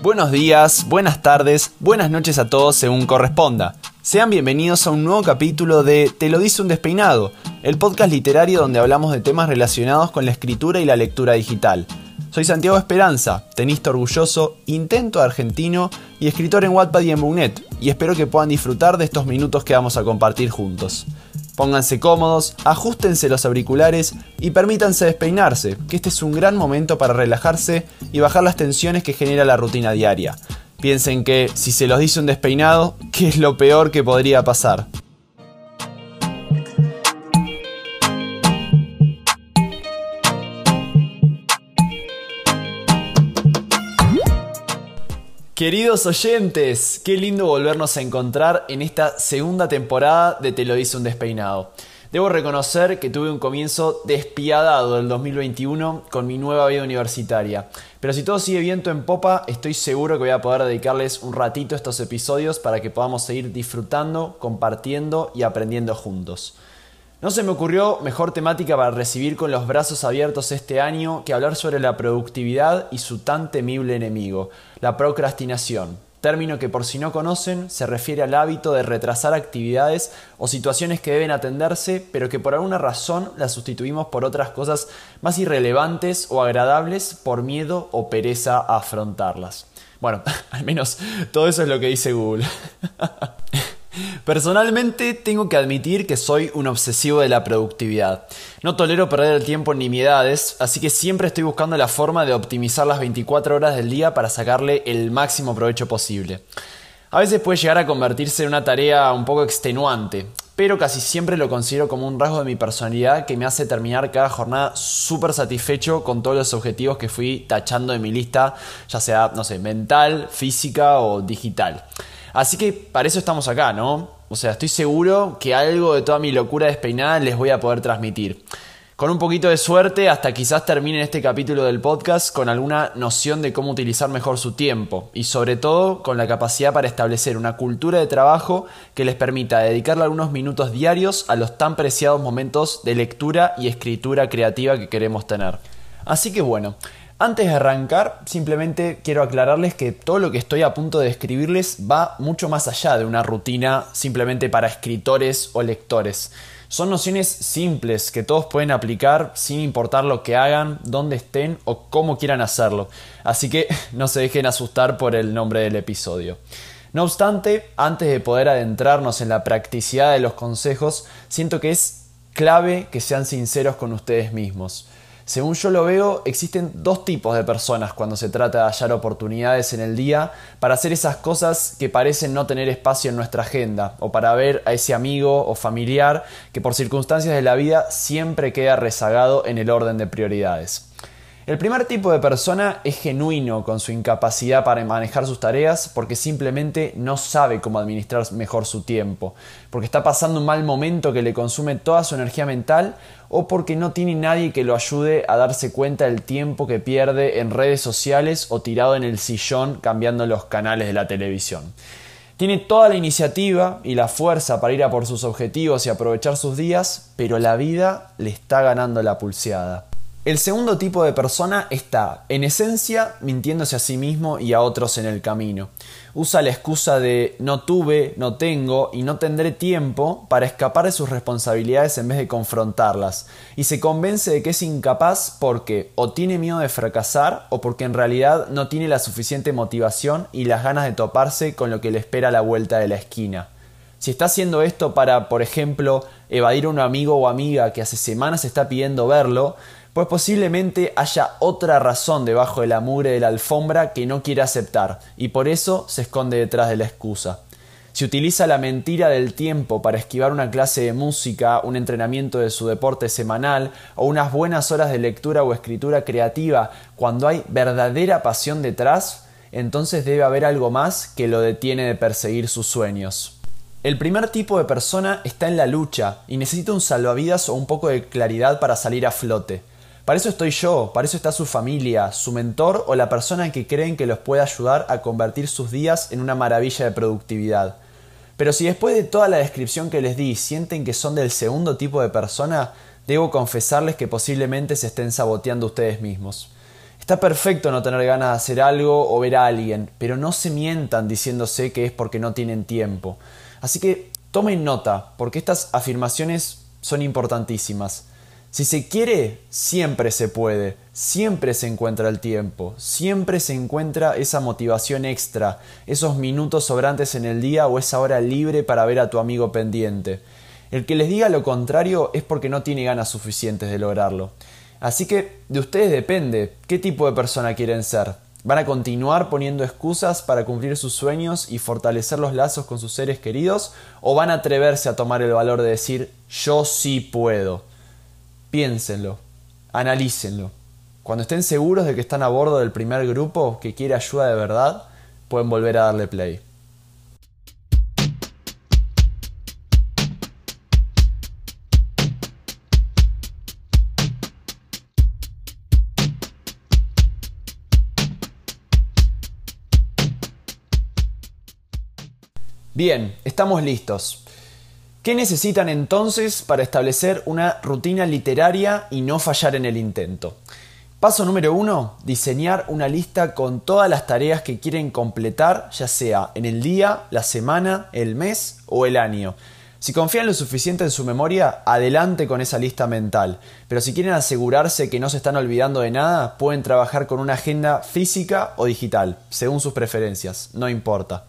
Buenos días, buenas tardes, buenas noches a todos según corresponda. Sean bienvenidos a un nuevo capítulo de Te lo dice un despeinado, el podcast literario donde hablamos de temas relacionados con la escritura y la lectura digital. Soy Santiago Esperanza, tenista orgulloso, intento argentino y escritor en Wattpad y en Boonet, y espero que puedan disfrutar de estos minutos que vamos a compartir juntos. Pónganse cómodos, ajustense los auriculares y permítanse despeinarse, que este es un gran momento para relajarse y bajar las tensiones que genera la rutina diaria. Piensen que si se los dice un despeinado, ¿qué es lo peor que podría pasar? Queridos oyentes, qué lindo volvernos a encontrar en esta segunda temporada de Te lo dice un despeinado. Debo reconocer que tuve un comienzo despiadado del 2021 con mi nueva vida universitaria, pero si todo sigue viento en popa, estoy seguro que voy a poder dedicarles un ratito a estos episodios para que podamos seguir disfrutando, compartiendo y aprendiendo juntos. No se me ocurrió mejor temática para recibir con los brazos abiertos este año que hablar sobre la productividad y su tan temible enemigo, la procrastinación. Término que por si no conocen se refiere al hábito de retrasar actividades o situaciones que deben atenderse, pero que por alguna razón las sustituimos por otras cosas más irrelevantes o agradables por miedo o pereza a afrontarlas. Bueno, al menos todo eso es lo que dice Google. Personalmente tengo que admitir que soy un obsesivo de la productividad. No tolero perder el tiempo en nimiedades, así que siempre estoy buscando la forma de optimizar las 24 horas del día para sacarle el máximo provecho posible. A veces puede llegar a convertirse en una tarea un poco extenuante, pero casi siempre lo considero como un rasgo de mi personalidad que me hace terminar cada jornada súper satisfecho con todos los objetivos que fui tachando de mi lista, ya sea, no sé, mental, física o digital. Así que para eso estamos acá, ¿no? O sea, estoy seguro que algo de toda mi locura despeinada les voy a poder transmitir. Con un poquito de suerte, hasta quizás terminen este capítulo del podcast con alguna noción de cómo utilizar mejor su tiempo y sobre todo con la capacidad para establecer una cultura de trabajo que les permita dedicarle algunos minutos diarios a los tan preciados momentos de lectura y escritura creativa que queremos tener. Así que bueno, antes de arrancar, simplemente quiero aclararles que todo lo que estoy a punto de describirles va mucho más allá de una rutina simplemente para escritores o lectores. Son nociones simples que todos pueden aplicar sin importar lo que hagan, dónde estén o cómo quieran hacerlo. Así que no se dejen asustar por el nombre del episodio. No obstante, antes de poder adentrarnos en la practicidad de los consejos, siento que es clave que sean sinceros con ustedes mismos. Según yo lo veo, existen dos tipos de personas cuando se trata de hallar oportunidades en el día para hacer esas cosas que parecen no tener espacio en nuestra agenda o para ver a ese amigo o familiar que por circunstancias de la vida siempre queda rezagado en el orden de prioridades. El primer tipo de persona es genuino con su incapacidad para manejar sus tareas porque simplemente no sabe cómo administrar mejor su tiempo, porque está pasando un mal momento que le consume toda su energía mental o porque no tiene nadie que lo ayude a darse cuenta del tiempo que pierde en redes sociales o tirado en el sillón cambiando los canales de la televisión. Tiene toda la iniciativa y la fuerza para ir a por sus objetivos y aprovechar sus días, pero la vida le está ganando la pulseada. El segundo tipo de persona está, en esencia, mintiéndose a sí mismo y a otros en el camino. Usa la excusa de no tuve, no tengo y no tendré tiempo para escapar de sus responsabilidades en vez de confrontarlas, y se convence de que es incapaz porque o tiene miedo de fracasar o porque en realidad no tiene la suficiente motivación y las ganas de toparse con lo que le espera a la vuelta de la esquina. Si está haciendo esto para, por ejemplo, evadir a un amigo o amiga que hace semanas está pidiendo verlo, pues posiblemente haya otra razón debajo de la mugre de la alfombra que no quiere aceptar, y por eso se esconde detrás de la excusa. Si utiliza la mentira del tiempo para esquivar una clase de música, un entrenamiento de su deporte semanal o unas buenas horas de lectura o escritura creativa cuando hay verdadera pasión detrás, entonces debe haber algo más que lo detiene de perseguir sus sueños. El primer tipo de persona está en la lucha y necesita un salvavidas o un poco de claridad para salir a flote. Para eso estoy yo, para eso está su familia, su mentor o la persona que creen que los puede ayudar a convertir sus días en una maravilla de productividad. Pero si después de toda la descripción que les di sienten que son del segundo tipo de persona, debo confesarles que posiblemente se estén saboteando ustedes mismos. Está perfecto no tener ganas de hacer algo o ver a alguien, pero no se mientan diciéndose que es porque no tienen tiempo. Así que tomen nota, porque estas afirmaciones son importantísimas. Si se quiere, siempre se puede, siempre se encuentra el tiempo, siempre se encuentra esa motivación extra, esos minutos sobrantes en el día o esa hora libre para ver a tu amigo pendiente. El que les diga lo contrario es porque no tiene ganas suficientes de lograrlo. Así que de ustedes depende qué tipo de persona quieren ser. ¿Van a continuar poniendo excusas para cumplir sus sueños y fortalecer los lazos con sus seres queridos? ¿O van a atreverse a tomar el valor de decir yo sí puedo? Piénsenlo, analícenlo. Cuando estén seguros de que están a bordo del primer grupo que quiere ayuda de verdad, pueden volver a darle play. Bien, estamos listos. ¿Qué necesitan entonces para establecer una rutina literaria y no fallar en el intento? Paso número uno, diseñar una lista con todas las tareas que quieren completar, ya sea en el día, la semana, el mes o el año. Si confían lo suficiente en su memoria, adelante con esa lista mental. Pero si quieren asegurarse que no se están olvidando de nada, pueden trabajar con una agenda física o digital, según sus preferencias, no importa.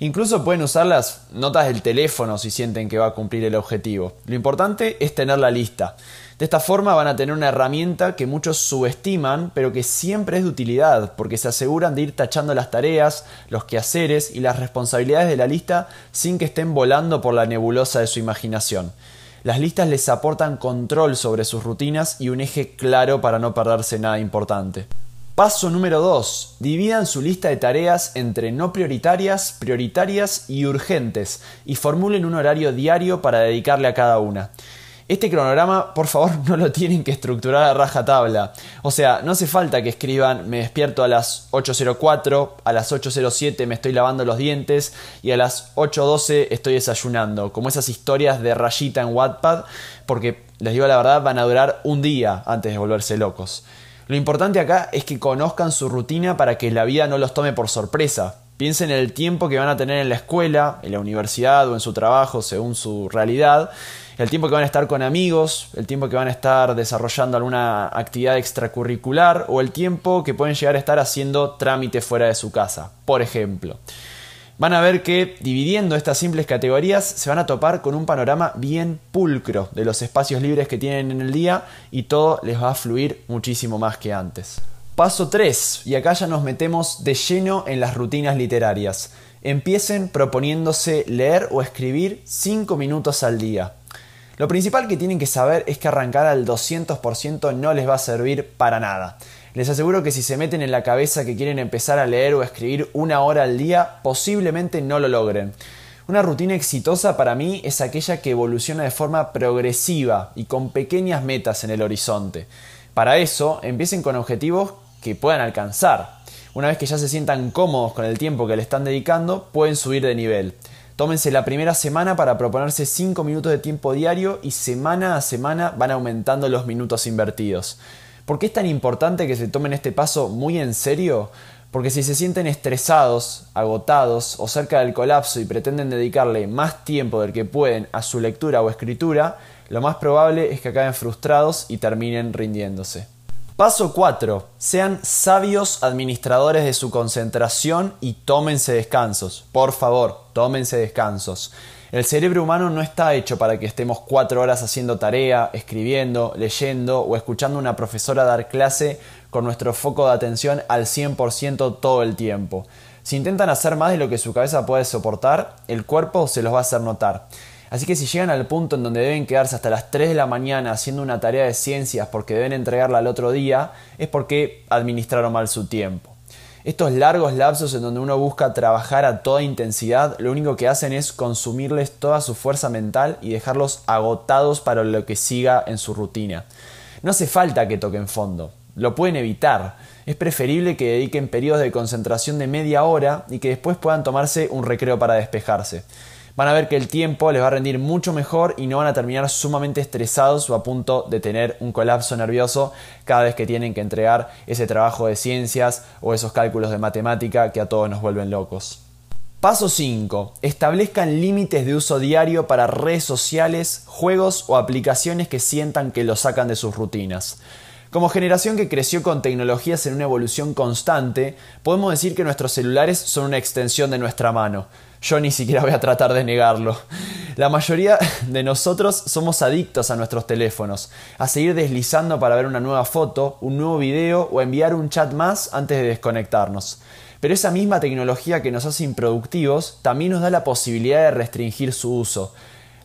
Incluso pueden usar las notas del teléfono si sienten que va a cumplir el objetivo. Lo importante es tener la lista. De esta forma van a tener una herramienta que muchos subestiman, pero que siempre es de utilidad, porque se aseguran de ir tachando las tareas, los quehaceres y las responsabilidades de la lista sin que estén volando por la nebulosa de su imaginación. Las listas les aportan control sobre sus rutinas y un eje claro para no perderse nada importante. Paso número 2. Dividan su lista de tareas entre no prioritarias, prioritarias y urgentes y formulen un horario diario para dedicarle a cada una. Este cronograma, por favor, no lo tienen que estructurar a rajatabla. O sea, no hace falta que escriban me despierto a las 8.04, a las 8.07 me estoy lavando los dientes y a las 8.12 estoy desayunando, como esas historias de rayita en Wattpad, porque les digo la verdad, van a durar un día antes de volverse locos. Lo importante acá es que conozcan su rutina para que la vida no los tome por sorpresa. Piensen en el tiempo que van a tener en la escuela, en la universidad o en su trabajo según su realidad, el tiempo que van a estar con amigos, el tiempo que van a estar desarrollando alguna actividad extracurricular o el tiempo que pueden llegar a estar haciendo trámite fuera de su casa, por ejemplo van a ver que dividiendo estas simples categorías se van a topar con un panorama bien pulcro de los espacios libres que tienen en el día y todo les va a fluir muchísimo más que antes. Paso 3, y acá ya nos metemos de lleno en las rutinas literarias. Empiecen proponiéndose leer o escribir 5 minutos al día. Lo principal que tienen que saber es que arrancar al 200% no les va a servir para nada. Les aseguro que si se meten en la cabeza que quieren empezar a leer o escribir una hora al día, posiblemente no lo logren. Una rutina exitosa para mí es aquella que evoluciona de forma progresiva y con pequeñas metas en el horizonte. Para eso, empiecen con objetivos que puedan alcanzar. Una vez que ya se sientan cómodos con el tiempo que le están dedicando, pueden subir de nivel. Tómense la primera semana para proponerse 5 minutos de tiempo diario y semana a semana van aumentando los minutos invertidos. ¿Por qué es tan importante que se tomen este paso muy en serio? Porque si se sienten estresados, agotados o cerca del colapso y pretenden dedicarle más tiempo del que pueden a su lectura o escritura, lo más probable es que acaben frustrados y terminen rindiéndose. Paso 4. Sean sabios administradores de su concentración y tómense descansos. Por favor, tómense descansos. El cerebro humano no está hecho para que estemos cuatro horas haciendo tarea, escribiendo, leyendo o escuchando a una profesora dar clase con nuestro foco de atención al 100% todo el tiempo. Si intentan hacer más de lo que su cabeza puede soportar, el cuerpo se los va a hacer notar. Así que si llegan al punto en donde deben quedarse hasta las 3 de la mañana haciendo una tarea de ciencias porque deben entregarla al otro día, es porque administraron mal su tiempo. Estos largos lapsos en donde uno busca trabajar a toda intensidad, lo único que hacen es consumirles toda su fuerza mental y dejarlos agotados para lo que siga en su rutina. No hace falta que toquen fondo, lo pueden evitar. Es preferible que dediquen periodos de concentración de media hora y que después puedan tomarse un recreo para despejarse. Van a ver que el tiempo les va a rendir mucho mejor y no van a terminar sumamente estresados o a punto de tener un colapso nervioso cada vez que tienen que entregar ese trabajo de ciencias o esos cálculos de matemática que a todos nos vuelven locos. Paso 5. Establezcan límites de uso diario para redes sociales, juegos o aplicaciones que sientan que lo sacan de sus rutinas. Como generación que creció con tecnologías en una evolución constante, podemos decir que nuestros celulares son una extensión de nuestra mano. Yo ni siquiera voy a tratar de negarlo. La mayoría de nosotros somos adictos a nuestros teléfonos, a seguir deslizando para ver una nueva foto, un nuevo video o enviar un chat más antes de desconectarnos. Pero esa misma tecnología que nos hace improductivos también nos da la posibilidad de restringir su uso.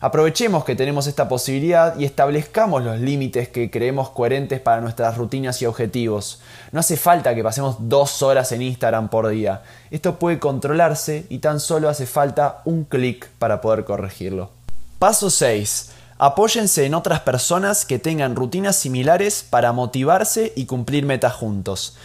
Aprovechemos que tenemos esta posibilidad y establezcamos los límites que creemos coherentes para nuestras rutinas y objetivos. No hace falta que pasemos dos horas en Instagram por día. Esto puede controlarse y tan solo hace falta un clic para poder corregirlo. Paso 6. Apóyense en otras personas que tengan rutinas similares para motivarse y cumplir metas juntos.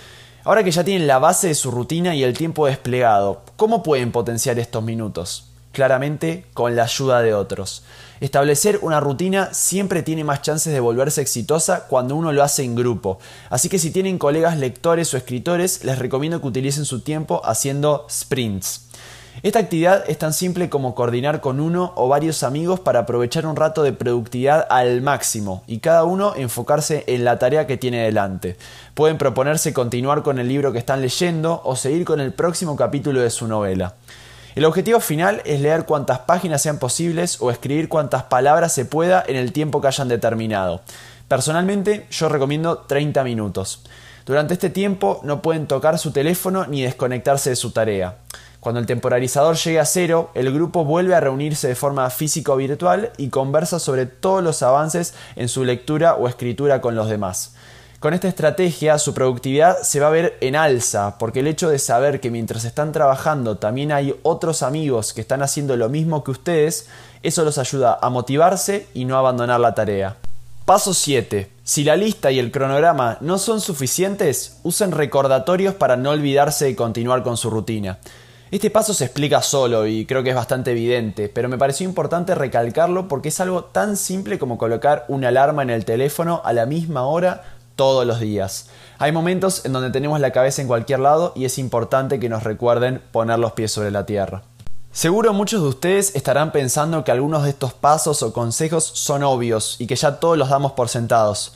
Ahora que ya tienen la base de su rutina y el tiempo desplegado, ¿cómo pueden potenciar estos minutos? Claramente con la ayuda de otros. Establecer una rutina siempre tiene más chances de volverse exitosa cuando uno lo hace en grupo. Así que si tienen colegas lectores o escritores, les recomiendo que utilicen su tiempo haciendo sprints. Esta actividad es tan simple como coordinar con uno o varios amigos para aprovechar un rato de productividad al máximo y cada uno enfocarse en la tarea que tiene delante. Pueden proponerse continuar con el libro que están leyendo o seguir con el próximo capítulo de su novela. El objetivo final es leer cuantas páginas sean posibles o escribir cuantas palabras se pueda en el tiempo que hayan determinado. Personalmente yo recomiendo 30 minutos. Durante este tiempo no pueden tocar su teléfono ni desconectarse de su tarea. Cuando el temporalizador llegue a cero, el grupo vuelve a reunirse de forma física o virtual y conversa sobre todos los avances en su lectura o escritura con los demás. Con esta estrategia su productividad se va a ver en alza, porque el hecho de saber que mientras están trabajando también hay otros amigos que están haciendo lo mismo que ustedes, eso los ayuda a motivarse y no abandonar la tarea. Paso 7. Si la lista y el cronograma no son suficientes, usen recordatorios para no olvidarse de continuar con su rutina. Este paso se explica solo y creo que es bastante evidente, pero me pareció importante recalcarlo porque es algo tan simple como colocar una alarma en el teléfono a la misma hora todos los días. Hay momentos en donde tenemos la cabeza en cualquier lado y es importante que nos recuerden poner los pies sobre la tierra. Seguro muchos de ustedes estarán pensando que algunos de estos pasos o consejos son obvios y que ya todos los damos por sentados.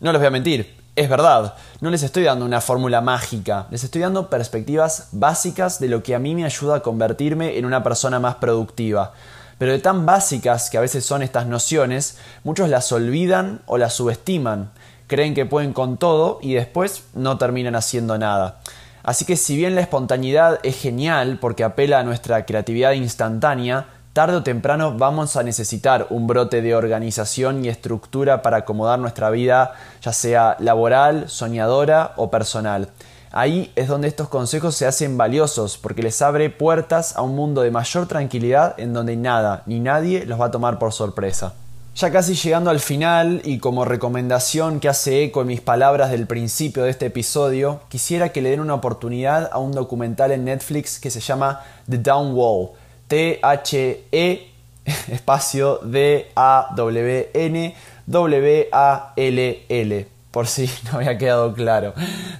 No les voy a mentir, es verdad, no les estoy dando una fórmula mágica, les estoy dando perspectivas básicas de lo que a mí me ayuda a convertirme en una persona más productiva. Pero de tan básicas que a veces son estas nociones, muchos las olvidan o las subestiman, creen que pueden con todo y después no terminan haciendo nada. Así que si bien la espontaneidad es genial porque apela a nuestra creatividad instantánea, Tarde o temprano vamos a necesitar un brote de organización y estructura para acomodar nuestra vida, ya sea laboral, soñadora o personal. Ahí es donde estos consejos se hacen valiosos porque les abre puertas a un mundo de mayor tranquilidad en donde nada ni nadie los va a tomar por sorpresa. Ya casi llegando al final y como recomendación que hace eco en mis palabras del principio de este episodio, quisiera que le den una oportunidad a un documental en Netflix que se llama The Down Wall T-H-E espacio D-A-W-N-W-A-L-L, por si no había quedado claro.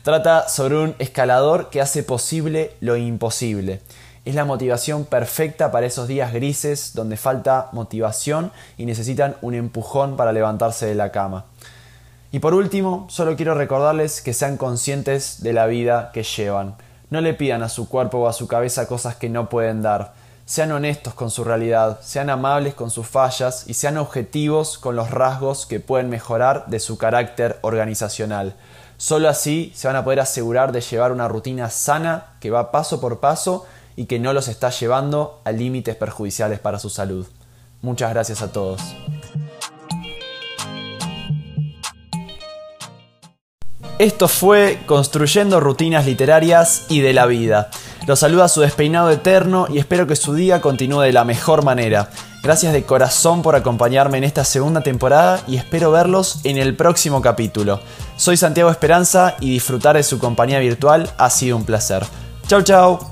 Trata sobre un escalador que hace posible lo imposible. Es la motivación perfecta para esos días grises donde falta motivación y necesitan un empujón para levantarse de la cama. Y por último, solo quiero recordarles que sean conscientes de la vida que llevan. No le pidan a su cuerpo o a su cabeza cosas que no pueden dar sean honestos con su realidad, sean amables con sus fallas y sean objetivos con los rasgos que pueden mejorar de su carácter organizacional. Solo así se van a poder asegurar de llevar una rutina sana que va paso por paso y que no los está llevando a límites perjudiciales para su salud. Muchas gracias a todos. Esto fue Construyendo Rutinas Literarias y de la Vida. Los saluda su despeinado eterno y espero que su día continúe de la mejor manera. Gracias de corazón por acompañarme en esta segunda temporada y espero verlos en el próximo capítulo. Soy Santiago Esperanza y disfrutar de su compañía virtual ha sido un placer. Chau chau.